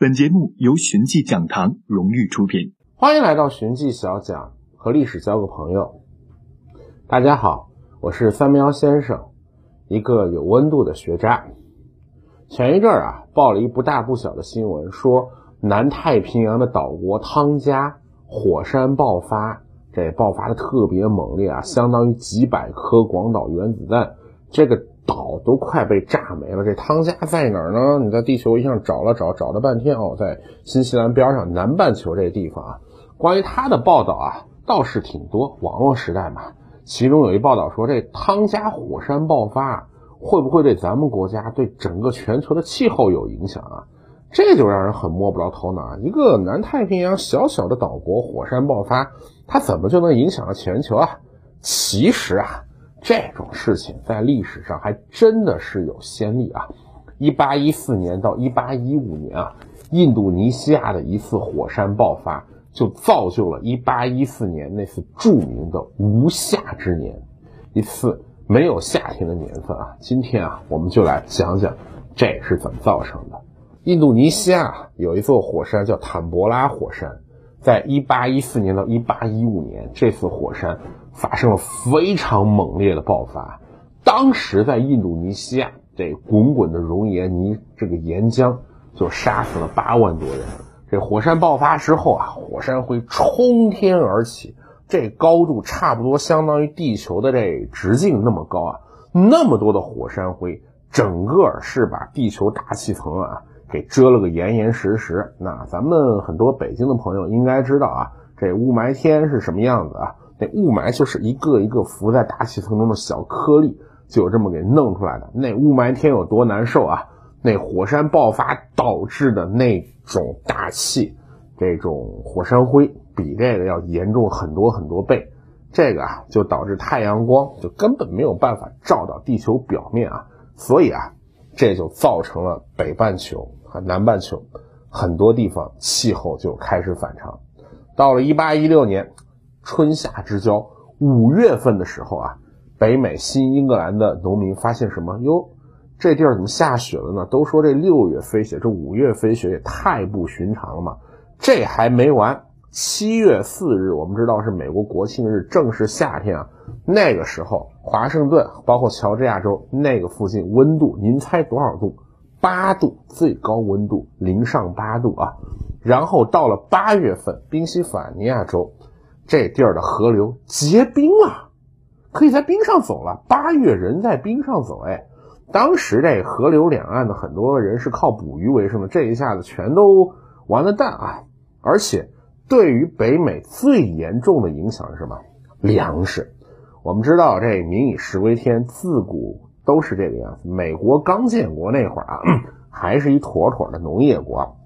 本节目由寻迹讲堂荣誉出品。欢迎来到寻迹小讲，和历史交个朋友。大家好，我是三喵先生，一个有温度的学渣。前一阵儿啊，报了一不大不小的新闻，说南太平洋的岛国汤加火山爆发，这爆发的特别猛烈啊，相当于几百颗广岛原子弹。这个岛都快被炸没了。这汤加在哪儿呢？你在地球仪上找了找，找了半天哦，在新西兰边上南半球这地方啊。关于它的报道啊，倒是挺多。网络时代嘛，其中有一报道说，这汤加火山爆发会不会对咱们国家、对整个全球的气候有影响啊？这就让人很摸不着头脑。一个南太平洋小小的岛国火山爆发，它怎么就能影响了全球啊？其实啊。这种事情在历史上还真的是有先例啊！一八一四年到一八一五年啊，印度尼西亚的一次火山爆发，就造就了一八一四年那次著名的无夏之年，一次没有夏天的年份啊！今天啊，我们就来讲讲这是怎么造成的。印度尼西亚有一座火山叫坦博拉火山，在一八一四年到一八一五年，这次火山。发生了非常猛烈的爆发，当时在印度尼西亚，这滚滚的熔岩泥，这个岩浆就杀死了八万多人。这火山爆发之后啊，火山灰冲天而起，这高度差不多相当于地球的这直径那么高啊，那么多的火山灰，整个是把地球大气层啊给遮了个严严实实。那咱们很多北京的朋友应该知道啊，这雾霾天是什么样子啊？那雾霾就是一个一个浮在大气层中的小颗粒，就这么给弄出来的。那雾霾天有多难受啊？那火山爆发导致的那种大气，这种火山灰比这个要严重很多很多倍。这个啊，就导致太阳光就根本没有办法照到地球表面啊。所以啊，这就造成了北半球和南半球很多地方气候就开始反常。到了一八一六年。春夏之交，五月份的时候啊，北美新英格兰的农民发现什么？哟，这地儿怎么下雪了呢？都说这六月飞雪，这五月飞雪也太不寻常了嘛！这还没完，七月四日，我们知道是美国国庆日，正是夏天啊。那个时候，华盛顿包括乔治亚州那个附近温度，您猜多少度？八度，最高温度零上八度啊。然后到了八月份，宾夕法尼亚州。这地儿的河流结冰了，可以在冰上走了。八月人在冰上走，哎，当时这河流两岸的很多人是靠捕鱼为生的，这一下子全都完了蛋啊！而且对于北美最严重的影响是什么？粮食。我们知道这民以食为天，自古都是这个样子。美国刚建国那会儿啊，还是一妥妥的农业国。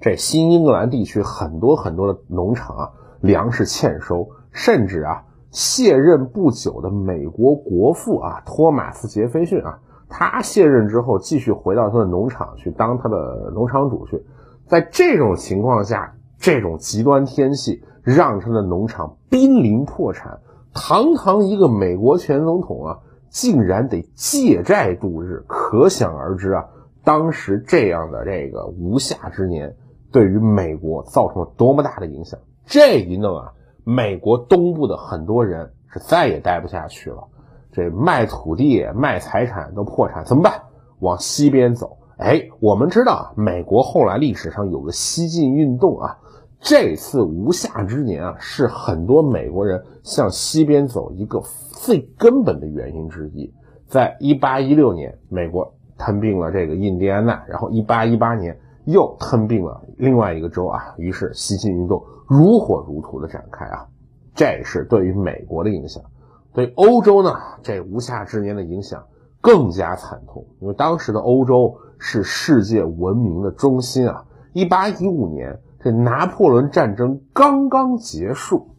这新英格兰地区很多很多的农场啊。粮食欠收，甚至啊，卸任不久的美国国父啊，托马斯·杰斐逊啊，他卸任之后，继续回到他的农场去当他的农场主去。在这种情况下，这种极端天气让他的农场濒临破产。堂堂一个美国前总统啊，竟然得借债度日，可想而知啊，当时这样的这个无夏之年，对于美国造成了多么大的影响。这一弄啊，美国东部的很多人是再也待不下去了，这卖土地、卖财产都破产，怎么办？往西边走。哎，我们知道啊，美国后来历史上有个西进运动啊，这次无夏之年啊，是很多美国人向西边走一个最根本的原因之一。在一八一六年，美国吞并了这个印第安纳，然后一八一八年又吞并了另外一个州啊，于是西进运动。如火如荼的展开啊，这是对于美国的影响。对欧洲呢，这无夏之年的影响更加惨痛，因为当时的欧洲是世界文明的中心啊。一八一五年，这拿破仑战争刚刚结束，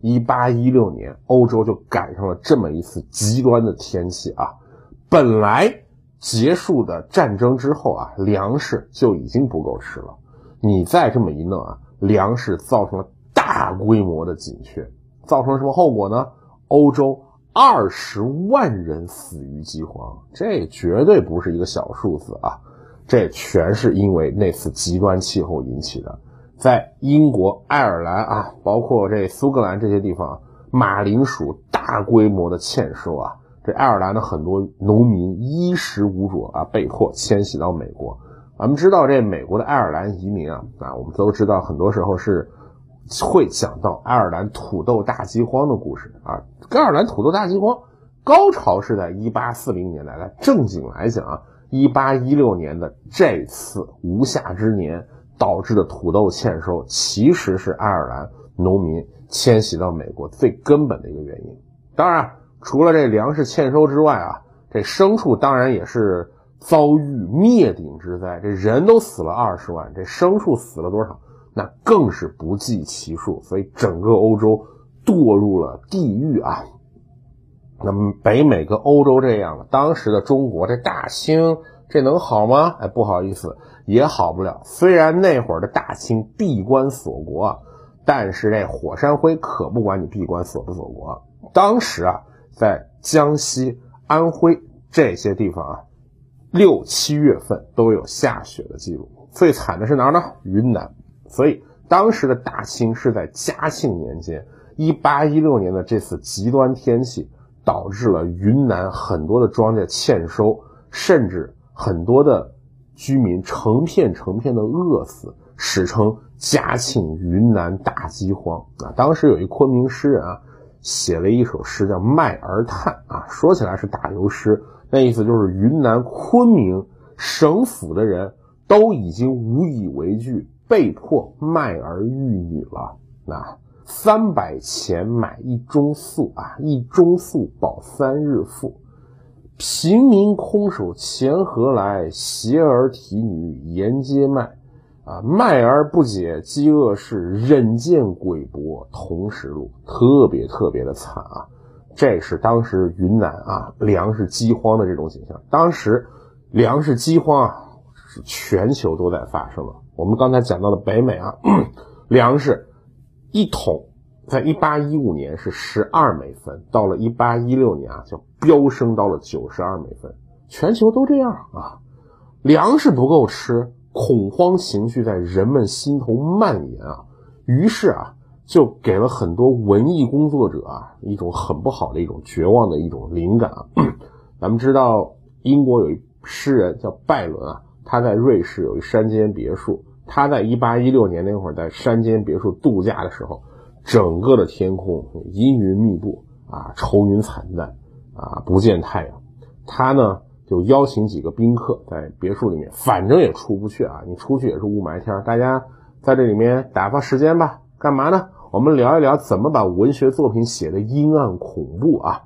一八一六年，欧洲就赶上了这么一次极端的天气啊。本来结束的战争之后啊，粮食就已经不够吃了，你再这么一弄啊。粮食造成了大规模的紧缺，造成了什么后果呢？欧洲二十万人死于饥荒，这绝对不是一个小数字啊！这全是因为那次极端气候引起的。在英国、爱尔兰啊，包括这苏格兰这些地方，马铃薯大规模的欠收啊，这爱尔兰的很多农民衣食无着啊，被迫迁徙到美国。咱们知道这美国的爱尔兰移民啊，啊，我们都知道，很多时候是会讲到爱尔兰土豆大饥荒的故事啊。爱尔兰土豆大饥荒高潮是在一八四零年代，来正经来讲啊，一八一六年的这次无夏之年导致的土豆欠收，其实是爱尔兰农民迁徙到美国最根本的一个原因。当然，除了这粮食欠收之外啊，这牲畜当然也是。遭遇灭顶之灾，这人都死了二十万，这牲畜死了多少？那更是不计其数。所以整个欧洲堕入了地狱啊！那么北美跟欧洲这样了，当时的中国这大清这能好吗？哎，不好意思，也好不了。虽然那会儿的大清闭关锁国，但是这火山灰可不管你闭关锁不锁国。当时啊，在江西、安徽这些地方啊。六七月份都有下雪的记录，最惨的是哪儿呢？云南。所以当时的大清是在嘉庆年间，一八一六年的这次极端天气，导致了云南很多的庄稼欠收，甚至很多的居民成片成片的饿死，史称嘉庆云南大饥荒。啊，当时有一昆明诗人啊，写了一首诗叫《麦儿叹》啊，说起来是打油诗。那意思就是，云南昆明省府的人都已经无以为继，被迫卖儿育女了。那三百钱买一钟粟啊，一钟粟饱三日腹。平民空手钱何来？携儿提女沿街卖。啊，卖而不解饥饿是，忍见鬼伯同时路。特别特别的惨啊！这是当时云南啊粮食饥荒的这种景象。当时粮食饥荒啊是全球都在发生的。我们刚才讲到的北美啊，粮食一桶在一八一五年是十二美分，到了一八一六年啊就飙升到了九十二美分。全球都这样啊，粮食不够吃，恐慌情绪在人们心头蔓延啊，于是啊。就给了很多文艺工作者啊一种很不好的一种绝望的一种灵感啊。咱们知道英国有一诗人叫拜伦啊，他在瑞士有一山间别墅。他在一八一六年那会儿在山间别墅度假的时候，整个的天空阴云密布啊，愁云惨淡啊，不见太阳。他呢就邀请几个宾客在别墅里面，反正也出不去啊，你出去也是雾霾天，大家在这里面打发时间吧。干嘛呢？我们聊一聊怎么把文学作品写的阴暗恐怖啊！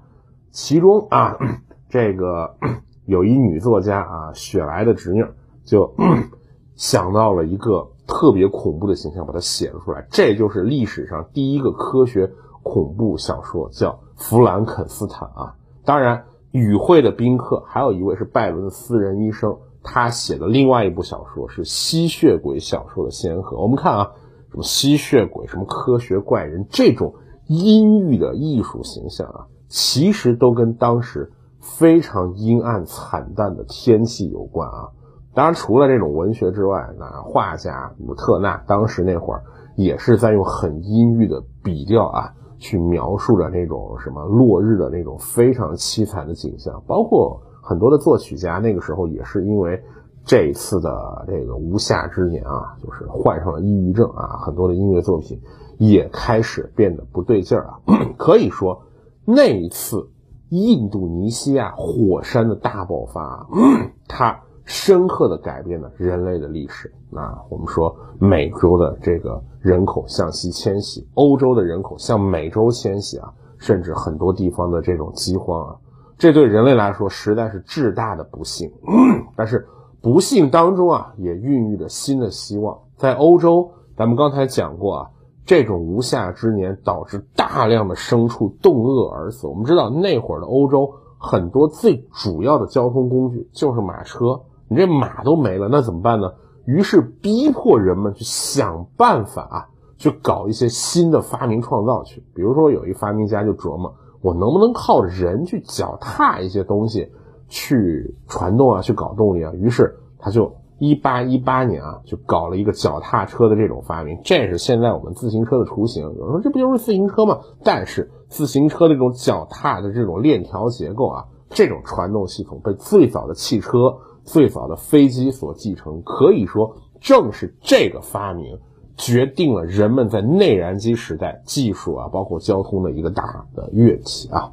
其中啊，这个 有一女作家啊，雪莱的侄女就 想到了一个特别恐怖的形象，把它写了出来。这就是历史上第一个科学恐怖小说，叫《弗兰肯斯坦》啊。当然，与会的宾客还有一位是拜伦的私人医生，他写的另外一部小说是吸血鬼小说的先河。我们看啊。什么吸血鬼，什么科学怪人，这种阴郁的艺术形象啊，其实都跟当时非常阴暗惨淡的天气有关啊。当然，除了这种文学之外，那画家姆特纳当时那会儿也是在用很阴郁的笔调啊，去描述着那种什么落日的那种非常凄惨的景象。包括很多的作曲家，那个时候也是因为。这一次的这个无夏之年啊，就是患上了抑郁症啊，很多的音乐作品也开始变得不对劲儿啊。可以说，那一次印度尼西亚火山的大爆发，它深刻的改变了人类的历史。那我们说，美洲的这个人口向西迁徙，欧洲的人口向美洲迁徙啊，甚至很多地方的这种饥荒啊，这对人类来说实在是至大的不幸。但是。不幸当中啊，也孕育着新的希望。在欧洲，咱们刚才讲过啊，这种无夏之年导致大量的牲畜冻饿而死。我们知道那会儿的欧洲，很多最主要的交通工具就是马车，你这马都没了，那怎么办呢？于是逼迫人们去想办法啊，去搞一些新的发明创造去。比如说，有一发明家就琢磨，我能不能靠人去脚踏一些东西。去传动啊，去搞动力啊，于是他就一八一八年啊，就搞了一个脚踏车的这种发明，这是现在我们自行车的雏形。有人说这不就是自行车吗？但是自行车的这种脚踏的这种链条结构啊，这种传动系统被最早的汽车、最早的飞机所继承。可以说，正是这个发明决定了人们在内燃机时代技术啊，包括交通的一个大的跃起啊。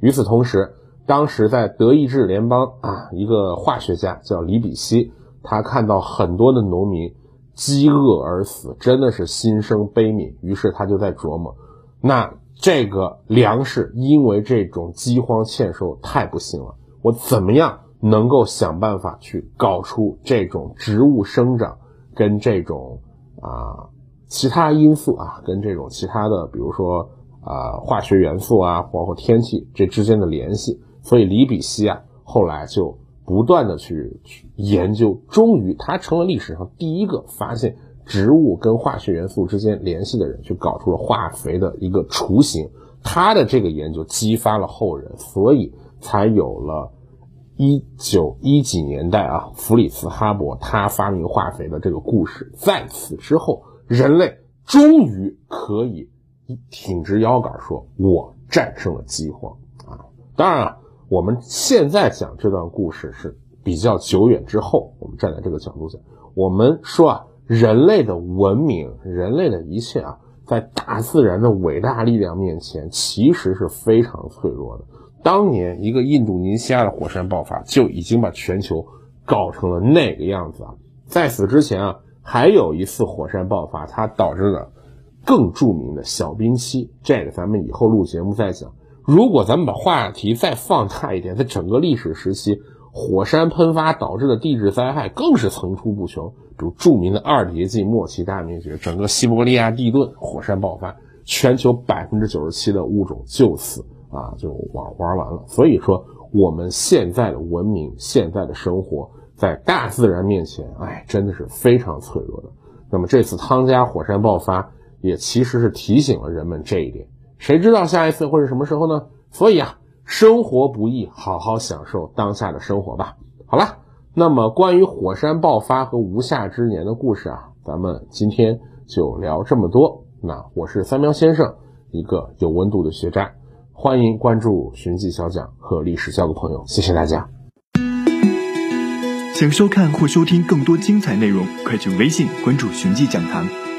与此同时，当时在德意志联邦啊，一个化学家叫李比希。他看到很多的农民饥饿而死，真的是心生悲悯。于是他就在琢磨，那这个粮食因为这种饥荒欠收太不幸了，我怎么样能够想办法去搞出这种植物生长跟这种啊其他因素啊，跟这种其他的，比如说啊化学元素啊，包括天气这之间的联系。所以李比希啊，后来就。不断的去去研究，终于他成了历史上第一个发现植物跟化学元素之间联系的人，去搞出了化肥的一个雏形。他的这个研究激发了后人，所以才有了一九一几年代啊，弗里茨哈伯他发明化肥的这个故事。在此之后，人类终于可以挺直腰杆说：“我战胜了饥荒啊！”当然了。我们现在讲这段故事是比较久远之后，我们站在这个角度讲，我们说啊，人类的文明，人类的一切啊，在大自然的伟大力量面前，其实是非常脆弱的。当年一个印度尼西亚的火山爆发，就已经把全球搞成了那个样子啊。在此之前啊，还有一次火山爆发，它导致了更著名的小冰期，这个咱们以后录节目再讲。如果咱们把话题再放大一点，在整个历史时期，火山喷发导致的地质灾害更是层出不穷。比如著名的二叠纪末期大灭绝，整个西伯利亚地盾，火山爆发，全球百分之九十七的物种就此啊就玩玩完了。所以说，我们现在的文明，现在的生活，在大自然面前，哎，真的是非常脆弱的。那么这次汤加火山爆发，也其实是提醒了人们这一点。谁知道下一次会是什么时候呢？所以啊，生活不易，好好享受当下的生活吧。好了，那么关于火山爆发和无夏之年的故事啊，咱们今天就聊这么多。那我是三喵先生，一个有温度的学渣，欢迎关注寻迹小讲和历史交个朋友，谢谢大家。想收看或收听更多精彩内容，快去微信关注寻迹讲堂。